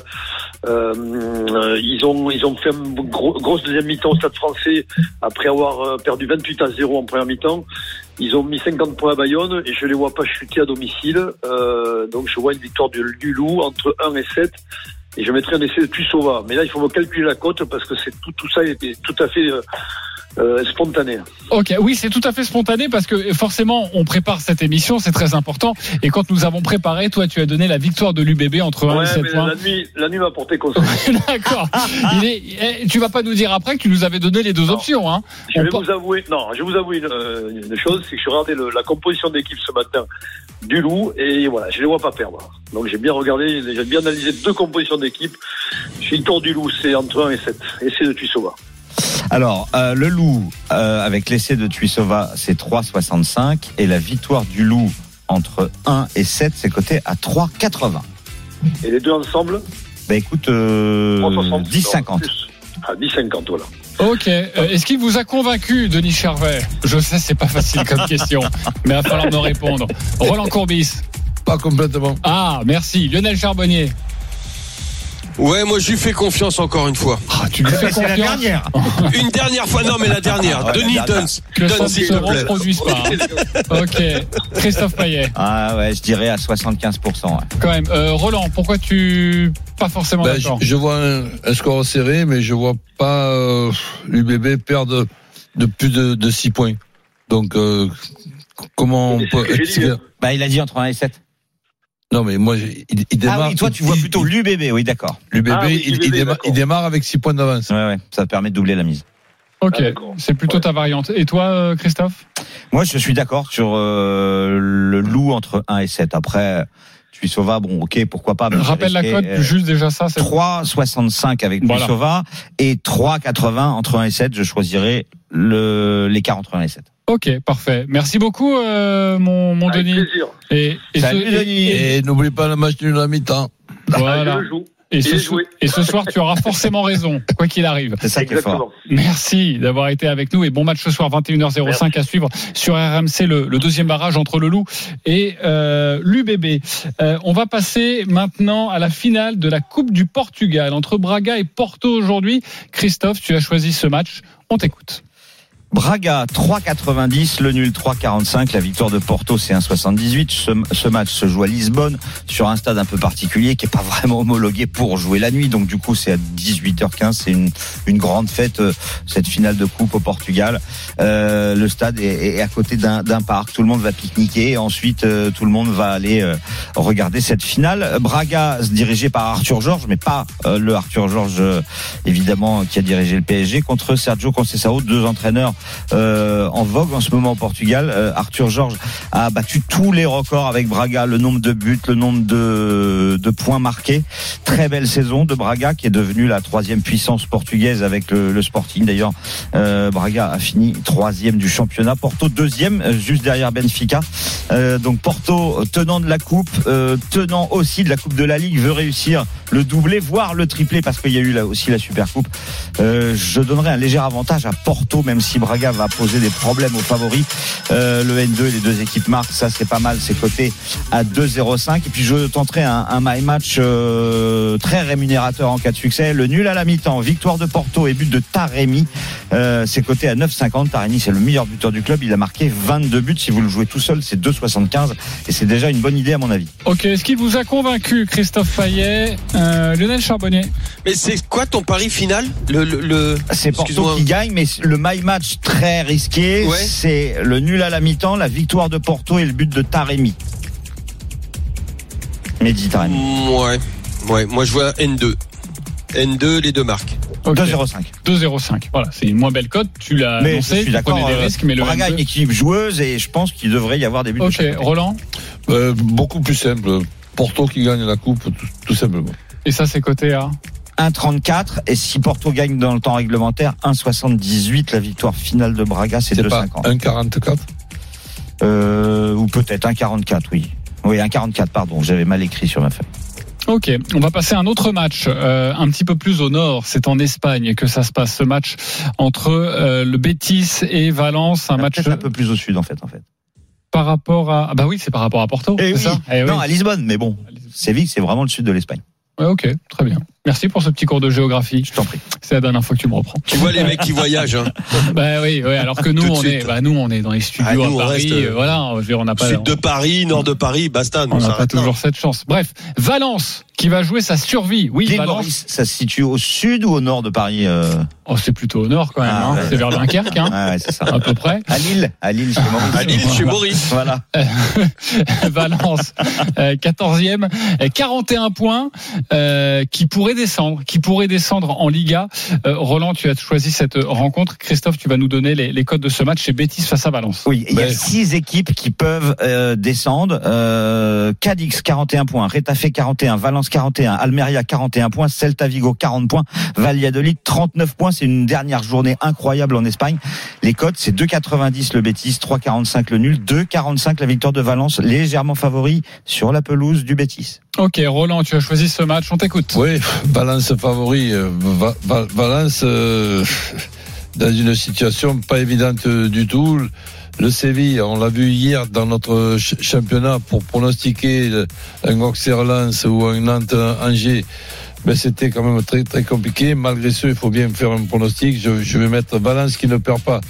ils ont ils ont fait une gros, grosse deuxième mi-temps au Stade Français après avoir euh, perdu 28 à 0 en première mi-temps. Ils ont mis 50 points à Bayonne et je les vois pas chuter à domicile. Euh, donc je vois une victoire du, du loup entre 1 et 7. Et je mettrai un essai de Tussova. Mais là, il faut me calculer la cote parce que c'est tout, tout ça est tout à fait euh, spontané. Ok, oui, c'est tout à fait spontané parce que forcément, on prépare cette émission, c'est très important. Et quand nous avons préparé, toi, tu as donné la victoire de l'UBB entre 1 Ouais, et 7 mais points. la nuit, la nuit m'a porté conseil. D'accord. Eh, tu vas pas nous dire après que tu nous avais donné les deux Non. options, hein Je vais vous avouer, non, je vais vous avouer une, euh, une chose, c'est que je regardais le- la composition d'équipe ce matin du Loup et voilà, je les vois pas perdre. Donc j'ai bien regardé, j'ai bien analysé deux compositions d'équipe. Victoire du Loup, c'est entre 1 et 7. Essai de Tuissova. Alors, euh, le loup, euh, avec l'essai de Tuisova, c'est 3,65. Et la victoire du loup entre 1 et 7, c'est coté à 3,80. Et les deux ensemble, Bah écoute, euh, 3,60. 10,50. Plus. Ah, 10,50, voilà. Ok. Euh, Est-ce qu'il vous a convaincu, Denis Charvet? Je sais, c'est pas facile comme question, mais il va falloir me répondre. Roland Courbis. Pas complètement. Ah, merci. Lionel Charbonnier. Ouais, moi je lui fais confiance encore une fois. Ah, tu lui fais C'est la confiance dernière. Une dernière fois, non mais la dernière. Ah ouais, Denis. Duns. Duns, ne s'il se te plaît. reproduise pas. hein. Ok. Christophe Payet. Ah ouais, je dirais à 75%. ouais. Quand même. Euh, Roland, pourquoi tu pas forcément Ben, je, d'accord je vois un, un score serré, mais je vois pas euh, l'UBB perdre de plus de, de 6 points. Donc, euh, comment on peut hein. Bah il a dit entre 1 et 7. Non, mais moi, il, il démarre. Ah oui, toi tu vois plutôt l'UBB, oui d'accord. L'UBB, Ah oui, il, démarre, d'accord. il démarre avec 6 points d'avance. Ouais, ouais, ça permet de doubler la mise. Ok. Ah, d'accord. c'est plutôt Ouais. ta variante. Et toi, euh, Christophe? Moi je suis d'accord sur euh, le loup entre 1 et 7. Après, Tuisova, bon ok, pourquoi pas. mais Rappelle la cote, euh, juste déjà ça. c'est- 3,65 avec Voilà. Tuisova et 3,80 entre 1 et 7. Je choisirais le, l'écart entre 1 et 7. Ok, parfait. Merci beaucoup, euh, mon, mon Avec Denis. plaisir. Et, et Salut, ce, Denis. et- Et n'oublie pas le match nul à la mi-temps. voilà. Je le joue. Et ce, et soir, tu auras forcément raison, quoi qu'il arrive. C'est ça qui est fort. Merci d'avoir été avec nous et bon match ce soir 21h05 à suivre sur RMC le, le deuxième barrage entre le Loup et euh, l'UBB. Euh, on va passer maintenant à la finale de la Coupe du Portugal entre Braga et Porto aujourd'hui. Christophe, tu as choisi ce match. On t'écoute. Braga 3,90, le nul 3,45, la victoire de Porto c'est 1,78. Ce, ce match se joue à Lisbonne sur un stade un peu particulier qui est pas vraiment homologué pour jouer la nuit. Donc du coup c'est à 18h15, c'est une, une grande fête euh, cette finale de coupe au Portugal. Euh, le stade est, à côté d'un parc, tout le monde va pique-niquer. Ensuite euh, tout le monde va aller regarder cette finale. Braga dirigé par Arthur Georges, mais pas le Arthur Georges évidemment qui a dirigé le PSG contre Sergio Conceição, deux entraîneurs euh, en vogue en ce moment au Portugal. Euh, Arthur Georges a battu tous les records avec Braga, le nombre de buts, le nombre de, points marqués. Très belle saison de Braga qui est devenue la troisième puissance portugaise avec le, Sporting. D'ailleurs, euh, Braga a fini troisième du championnat. Porto deuxième, juste derrière Benfica. Donc Porto tenant de la coupe, tenant aussi de la coupe de la Ligue, veut réussir le doublé, voire le triplé parce qu'il y a eu là aussi la Super Coupe. Euh, je donnerais un léger avantage à Porto, même si Braga va poser des problèmes aux favoris. Euh, le N2 et les deux équipes marquent, ça c'est pas mal, c'est coté à 2,05. Et puis je tenterai un, un my match euh, très rémunérateur en cas de succès. Le nul à la mi-temps, victoire de Porto et but de Taremi. Euh, c'est coté à 9,50. Taremi c'est le meilleur buteur du club, il a marqué 22 buts. Si vous le jouez tout seul, c'est 2,75 et c'est déjà une bonne idée à mon avis. Ok, est-ce qu'il vous a convaincu, Christophe Payet, euh, Lionel Charbonnier Mais c'est quoi ton pari final le, le, le- C'est Porto qui gagne, mais le my match très risqué, Ouais. c'est le nul à la mi-temps, la victoire de Porto et le but de Taremi. Mehdi Taremi. Ouais. Ouais, moi je vois N2. N2, les deux marques. Ok. 2,05. 2,05. Voilà, c'est une moins belle cote. Tu l'as Mais je annoncé, suis tu d'accord. des euh, risques, mais le Braga a N2 une équipe joueuse et je pense qu'il devrait y avoir des buts. de Ok, côté. Roland. Euh, beaucoup plus simple. Porto qui gagne la coupe, tout, tout simplement. Et ça, c'est coté à 1,34 et si Porto gagne dans le temps réglementaire, 1,78 la victoire finale de Braga, c'est C'est pas 2,50. 1,44 Euh, ou peut-être 1,44, oui. Oui, 1,44, pardon, j'avais mal écrit sur ma feuille. Ok, on va passer à un autre match, euh, un petit peu plus au nord. C'est en Espagne que ça se passe, ce match entre euh, le Betis et Valence. Un match Peut-être un peu plus au sud en fait. En fait. par rapport à. Ah bah oui, c'est par rapport à Porto. Eh c'est oui. ça? Eh oui. Non, à Lisbonne, mais bon, Séville, c'est vraiment le sud de l'Espagne. Ouais, ok, très bien. Merci pour ce petit cours de géographie. Je t'en prie. C'est la dernière fois que tu me reprends. Tu vois les mecs qui voyagent. Hein. Bah oui, oui, alors que nous, on est, bah, nous, on est dans les studios Ah, nous, à Paris. reste, euh, voilà, je veux dire, on n'a pas, Sud de Paris, nord de Paris, basta. nous, on n'a pas toujours cette chance. Bref, Valence qui va jouer sa survie. Oui, Valence. Maurice, ça se situe au sud ou au nord de Paris euh Oh, c'est plutôt au nord quand même. Ah, hein. ouais. C'est vers Dunkerque, hein, Ah ouais, c'est ça. à peu près. À Lille, à Lille, chez Maurice. À Lille, chez Maurice. Voilà. Valence, euh, 14e, euh, 41 points, euh, qui pourrait descendre, qui pourrait descendre en Liga. Euh, Roland, tu as choisi cette rencontre. Christophe, tu vas nous donner les, les codes de ce match chez Betis face à Valence. Oui, il y a Mais- six équipes qui peuvent euh, descendre. Euh, Cadix 41 points, Retafe 41, Valence 41, Almeria 41 points, Celta Vigo 40 points, Valladolid 39 points. C'est une dernière journée incroyable en Espagne. Les codes, c'est 2,90 le Betis, 3,45 le nul, 2,45 la victoire de Valence, légèrement favori sur la pelouse du Betis. Ok, Roland, tu as choisi ce match. On t'écoute. Oui, Valence favori. euh, Va- Va- Valence euh, dans une situation pas évidente du tout. Le Séville, on l'a vu hier dans notre ch- championnat pour pronostiquer un Auxerre Lens ou un Nantes Angers. Ben, c'était quand même très très compliqué. Malgré ce, il faut bien faire un pronostic. Je, vais mettre Valence qui ne perd pas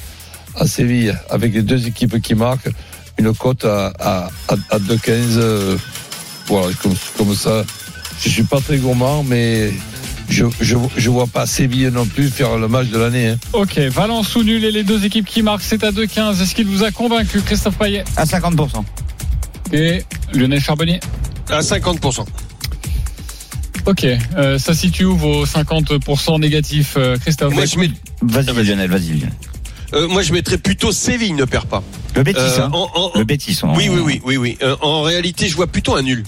à Séville avec les deux équipes qui marquent une cote à, à, à, à 2,15. euh, voilà, comme ça. Je suis pas très gourmand, mais je, je, je vois pas Séville non plus faire le match de l'année. hein. Ok, Valence ou nul et les deux équipes qui marquent, c'est à 2-15. Est-ce qu'il vous a convaincu, Christophe Payet? À 50%. et Lionel Charbonnier? À 50%. Ok, euh, ça situe où vos 50% négatifs, euh, Christophe? Moi, je mets- Vas-y Lionel, vas-y Lionel. euh, moi, je mettrais plutôt Séville ne perd pas. Le Betis, Euh, hein. en- en- Le Betis. on- Oui, oui, oui, oui, oui. Euh, en réalité, je vois plutôt un nul.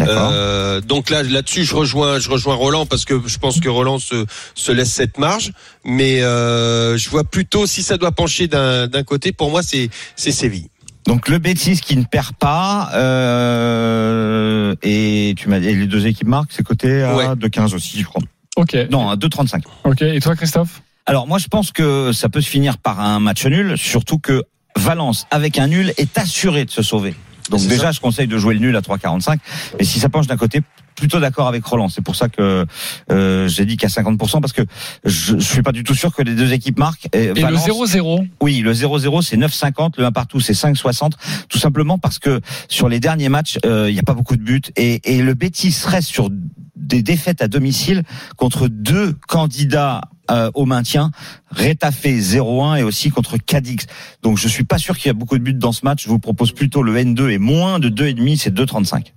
Euh, donc là, là-dessus, je rejoins, je rejoins Roland parce que je pense que Roland se, se laisse cette marge. Mais euh, je vois plutôt si ça doit pencher d'un d'un côté, pour moi, c'est c'est Séville. Donc le Betis qui ne perd pas euh, et tu m'as et les deux équipes marquent, c'est coté à Ouais. 2,15 aussi, je crois. Ok, Non, à 2,35. ok. Et toi, Christophe? Alors moi je pense que ça peut se finir par un match nul, surtout que Valence avec un nul est assuré de se sauver. Donc déjà ça. je conseille de jouer le nul à 3,45. Mais si ça penche d'un côté, plutôt d'accord avec Roland. C'est pour ça que euh, j'ai dit qu'à 50% parce que je, je suis pas du tout sûr que les deux équipes marquent. Et, Et Valence- le 0-0 Oui, le 0-0 c'est 9,50, le 1 partout c'est 5,60, tout simplement parce que sur les derniers matchs, euh, il n'y a pas beaucoup de buts et, et le Betis reste sur des défaites à domicile contre deux candidats euh, au maintien, Retafe 0-1 et aussi contre Cadix. Donc je suis pas sûr qu'il y a beaucoup de buts dans ce match. Je vous propose plutôt le N2 et moins de 2,5, c'est 2,35.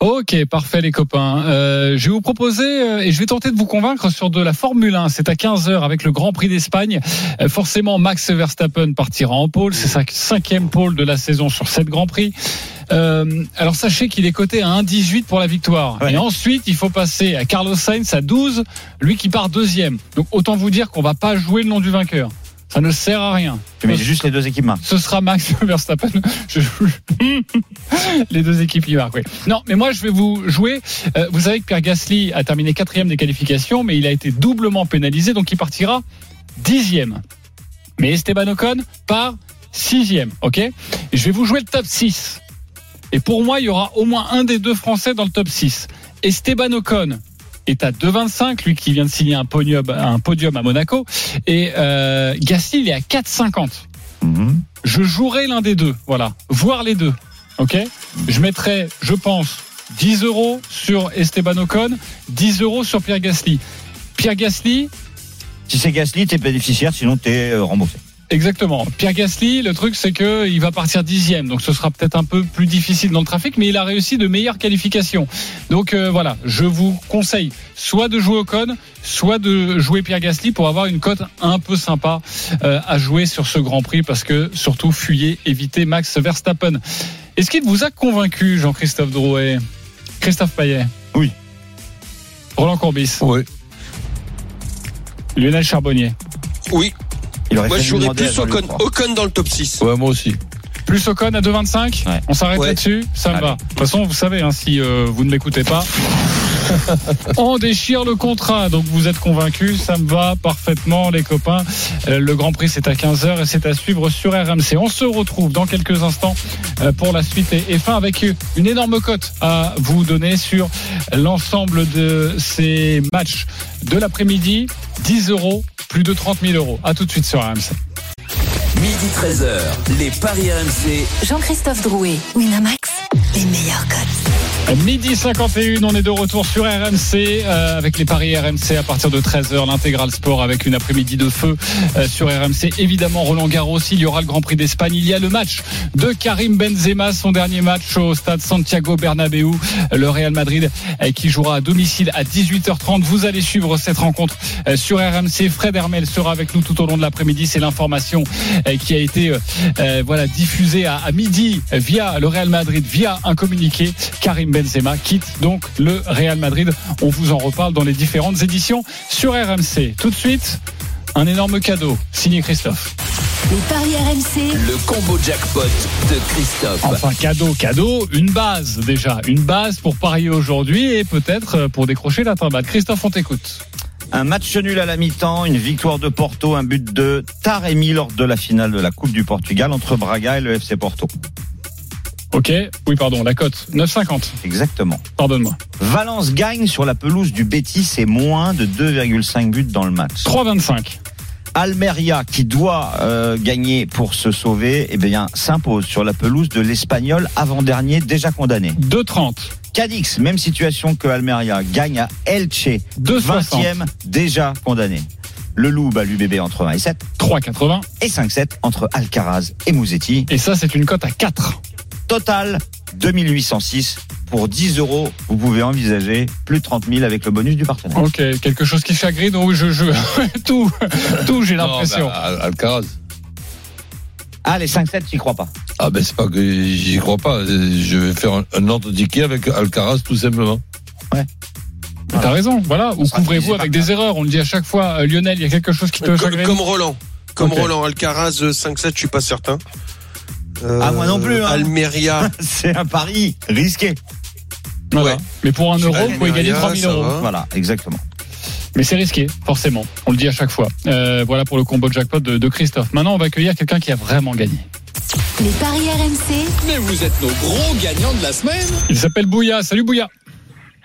Ok, parfait les copains. Euh, je vais vous proposer, euh, et je vais tenter de vous convaincre sur de la Formule 1. C'est à 15h avec le Grand Prix d'Espagne. Euh, forcément, Max Verstappen partira en pôle. C'est sa cinquième pôle de la saison sur sept Grand Prix. Euh, alors sachez qu'il est coté à 1,18 pour la victoire. Ouais. Et ensuite, il faut passer à Carlos Sainz à 12, lui qui part deuxième. Donc autant vous dire qu'on va pas jouer le nom du vainqueur. Ça ne sert à rien. Tu mets juste les deux équipes. Ce sera Max Verstappen. Je joue les deux équipes qui marquent. Oui. Non, mais moi je vais vous jouer. Euh, vous savez que Pierre Gasly a terminé quatrième des qualifications, mais il a été doublement pénalisé, donc il partira dixième. Mais Esteban Ocon part sixième. Ok? Je vais vous jouer le top 6. Et pour moi, il y aura au moins un des deux Français dans le top 6. Esteban Ocon est à 2,25, lui qui vient de signer un podium, un podium à Monaco. Et euh, Gasly, il est à 4,50 Mhm. je jouerai l'un des deux, voilà, voir les deux, ok? Je mettrai, je pense, 10 euros sur Esteban Ocon, 10 euros sur Pierre Gasly. Pierre Gasly, Si c'est Gasly, t'es bénéficiaire, sinon t'es euh, remboursé. Exactement. Pierre Gasly, le truc c'est que il va partir dixième, donc ce sera peut-être un peu plus difficile dans le trafic, mais il a réussi de meilleures qualifications. Donc euh, voilà, je vous conseille soit de jouer Ocon, soit de jouer Pierre Gasly pour avoir une cote un peu sympa euh, à jouer sur ce Grand Prix, parce que surtout fuyez, évitez Max Verstappen. Est-ce qu'il vous a convaincu, Jean-Christophe Drouet? Christophe Payet? Oui. Roland Courbis? Oui. Lionel Charbonnier? Oui. Il aurait Moi, je jouerais plus Ocon. Ocon dans le top 6. Ouais, moi aussi. Plus Ocon à 2,25 Ouais. On s'arrête Ouais. là-dessus Ça me va. De toute façon, vous savez, hein, si euh, vous ne m'écoutez pas, On déchire le contrat, donc vous êtes convaincus, ça me va parfaitement les copains. Euh, Le Grand Prix c'est à 15h et c'est à suivre sur RMC. On se retrouve dans quelques instants euh, pour la suite et et fin avec une énorme cote à vous donner sur l'ensemble de ces matchs de l'après-midi. 10 euros, plus de 30 000 euros. À tout de suite sur RMC. Midi 13h, les Paris RMC. Jean-Christophe Drouet, Winamax, les meilleurs cotes. Midi 51, on est de retour sur RMC euh, avec les paris RMC à partir de 13h, l'intégral sport avec une après-midi de feu euh, sur RMC. Évidemment, Roland Garros, il y aura le Grand Prix d'Espagne, il y a le match de Karim Benzema, son dernier match au stade Santiago Bernabéu, le Real Madrid euh, qui jouera à domicile à 18h30. Vous allez suivre cette rencontre sur RMC. Fred Hermel sera avec nous tout au long de l'après-midi. C'est l'information qui a été diffusée à, midi via le Real Madrid, via un communiqué. Karim quitte donc le Real Madrid. On vous en reparle dans les différentes éditions sur RMC. Tout de suite, un énorme cadeau signé Christophe. Les paris RMC, Le combo jackpot de Christophe. Enfin, cadeau, cadeau, une base déjà, une base pour parier aujourd'hui et peut-être euh, pour décrocher la timbale. Christophe, on t'écoute. Un match nul à la mi-temps, une victoire de Porto, un but de Taremi lors de la finale de la Coupe du Portugal entre Braga et le FC Porto. Ok, oui, pardon, la cote 9,50. Exactement. Pardonne-moi. Valence gagne sur la pelouse du Betis et moins de 2,5 buts dans le match. 3,25. Almeria, qui doit euh, gagner pour se sauver, eh bien, s'impose sur la pelouse de l'Espagnol avant-dernier déjà condamné. 2,30. Cadix, même situation que Almeria, gagne à Elche, 2,60. 20e déjà condamné. Le Loup bat l'UBB entre 1 et 7 3,80. et 5-7 entre Alcaraz et Mouzetti. Et ça, c'est une cote à 4. Total 2806 pour 10 euros. Vous pouvez envisager plus de 30 000 avec le bonus du partenaire. Ok, quelque chose qui chagrine Oui, je, je, tout, tout, j'ai l'impression. Al- Alcaraz. Ah, les 5-7, j'y crois pas. Ah ben c'est pas que j'y crois pas. Je vais faire un, un autre ticket avec Alcaraz tout simplement. T'as raison, voilà. Ou couvrez-vous avec des erreurs. On le dit à chaque fois. Euh, Lionel, il y a quelque chose qui te Comme, chagrine comme Roland. Comme. Roland Alcaraz euh, 5-7, je suis pas certain. Euh, Ah, moi non plus, hein. Almeria. C'est un pari risqué. Voilà. Ouais. Mais pour un euro, vous pouvez gagner 3000 ça euros. va. Voilà, exactement. Mais c'est risqué, forcément. On le dit à chaque fois. Euh, voilà pour le combo jackpot de, de Christophe. Maintenant, on va accueillir quelqu'un qui a vraiment gagné. les paris RMC, Mais vous êtes nos gros gagnants de la semaine. Il s'appelle Bouya. Salut Bouya.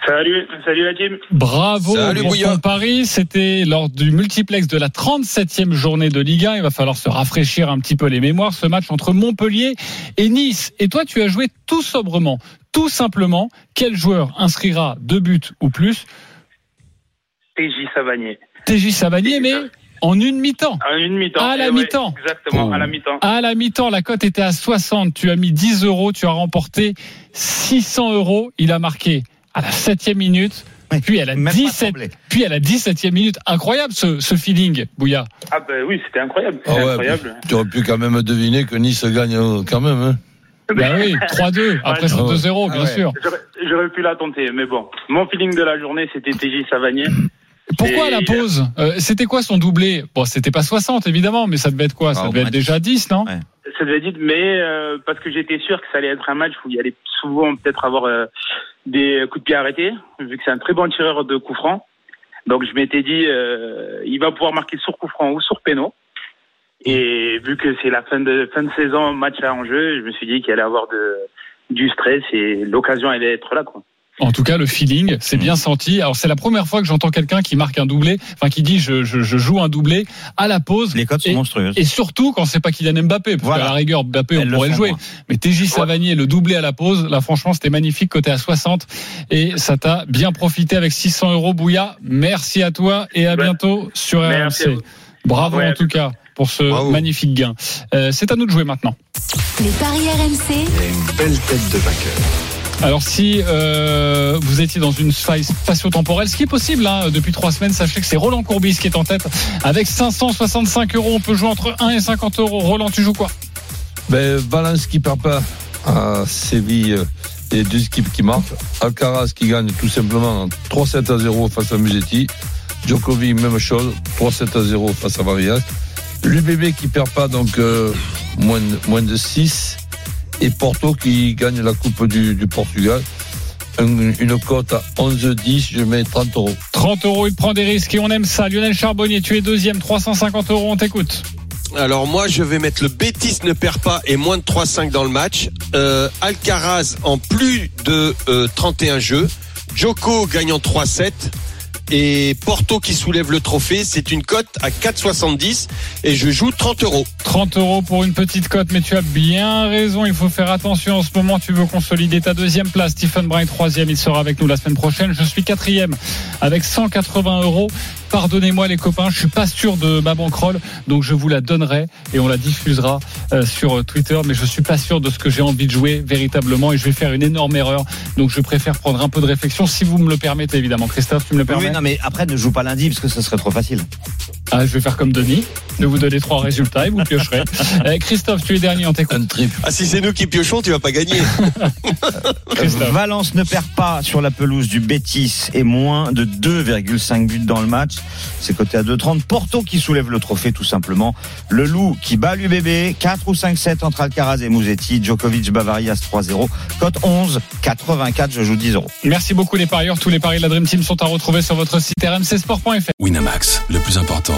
Salut, salut la team. Bravo Salut, pour Bouya. ton pari. C'était lors du multiplex de la 37e journée de Ligue 1. Il va falloir se rafraîchir un petit peu les mémoires. Ce match entre Montpellier et Nice. Et toi, tu as joué tout sobrement, tout simplement. Quel joueur inscrira deux buts ou plus? TJ Savanier. TJ Savanier, mais en une mi-temps. À une mi-temps. À la Eh ouais, mi-temps. Exactement, Oh. à la mi-temps. À la mi-temps, la cote était à 60. Tu as mis 10 euros. Tu as remporté 600 euros. Il a marqué à la septième minute. Puis à la même pas 17, semblé. puis à la 17e minute. Incroyable ce, ce feeling, Bouya. Ah ben oui, c'était incroyable. Ah ouais, incroyable. Tu aurais pu quand même deviner que Nice gagne euh, quand même. Hein. Bah oui, 3-2. Après, Ouais, c'est ah ouais. 2-0, bien Ah ouais. sûr. J'aurais- pu la tenter, mais bon. Mon feeling de la journée, c'était TJ Savanier. Pourquoi la pause? Euh, C'était quoi son doublé? Bon, c'était pas 60, évidemment, mais ça devait être quoi? Ça Ah, devait être déjà 10, non? Ouais. Ça devait dire, mais euh, parce que j'étais sûr que ça allait être un match où il allait souvent peut-être avoir euh, des coups de pied arrêtés, vu que c'est un très bon tireur de coups francs. Donc je m'étais dit, euh, il va pouvoir marquer sur coup franc ou sur péno. Et vu que c'est la fin de fin de saison, match à enjeu, je me suis dit qu'il allait avoir de, du stress et l'occasion allait être là. Quoi. En tout cas, le feeling, c'est bien senti. Alors, c'est la première fois que j'entends quelqu'un qui marque un doublé, enfin, qui dit je, je, je joue un doublé à la pause. Les codes sont Et- monstrueuses. Et surtout quand c'est pas Kylian Mbappé, parce Voilà. qu'à la rigueur, Mbappé, on Elles pourrait le jouer. moins. Mais TJ Savanier, le doublé à la pause, là, franchement, c'était magnifique, côté à 60. Et ça t'a bien profité avec 600 euros, Bouya. Merci à toi et à Ouais. bientôt sur RMC. Bravo Ouais, en tout cas pour ce Bravo. magnifique gain. Euh, c'est à nous de jouer maintenant. les paris RMC, une belle tête de vainqueur. Alors si euh, vous étiez dans une faille spatio-temporelle, ce qui est possible hein, depuis trois semaines, sachez que c'est Roland Courbis qui est en tête avec 565 euros. On peut jouer entre 1 et 50 euros. Roland, tu joues quoi? Ben, Valence qui perd pas à Séville, euh, les deux équipes qui marquent. Alcaraz qui gagne tout simplement 3-7 à 0 face à Musetti. Djokovic, même chose, 3-7 à 0 face à Varias. L'UBB qui perd pas, donc euh, moins, de, moins de 6. Et Porto qui gagne la Coupe du, du Portugal. une, une cote à 11-10, je mets 30 euros. 30 euros, il prend des risques et on aime ça. Lionel Charbonnier, tu es deuxième, 350 euros, on t'écoute. Alors moi, je vais mettre le Bétis ne perd pas et moins de 3-5 dans le match. Euh, Alcaraz en plus de euh, 31 jeux. Joko gagnant 3-7. Et Porto qui soulève le trophée, c'est une cote à 4,70 et je joue 30 euros. 30 euros pour une petite cote, mais tu as bien raison. Il faut faire attention en ce moment. Tu veux consolider ta deuxième place. Stephen Bryan, troisième. Il sera avec nous la semaine prochaine. Je suis quatrième avec 180 euros. Pardonnez-moi les copains, je suis pas sûr de ma banquerolle, donc je vous la donnerai et on la diffusera euh, sur Twitter, mais je suis pas sûr de ce que j'ai envie de jouer véritablement et je vais faire une énorme erreur. Donc je préfère prendre un peu de réflexion, si vous me le permettez évidemment. Christophe, tu me le permets Oui, non, mais après, ne joue pas lundi parce que ce serait trop facile. Ah, je vais faire comme Denis, de vous donner trois résultats et vous piocherez. Euh, Christophe, tu es dernier en t'écoute. Ah si c'est nous qui piochons, tu vas pas gagner. Christophe. Valence ne perd pas sur la pelouse du Bétis et moins de 2,5 buts dans le match. C'est coté à 2,30. Porto qui soulève le trophée tout simplement. Le Loup qui bat l'UBB. 4 ou 5-7 entre Alcaraz et Mouzetti. Djokovic Bavarias 3-0. Cote 11, 84. Je joue 10 euros. Merci beaucoup les parieurs. Tous les paris de la Dream Team sont à retrouver sur votre site rmcsport.fr. Winamax, le plus important,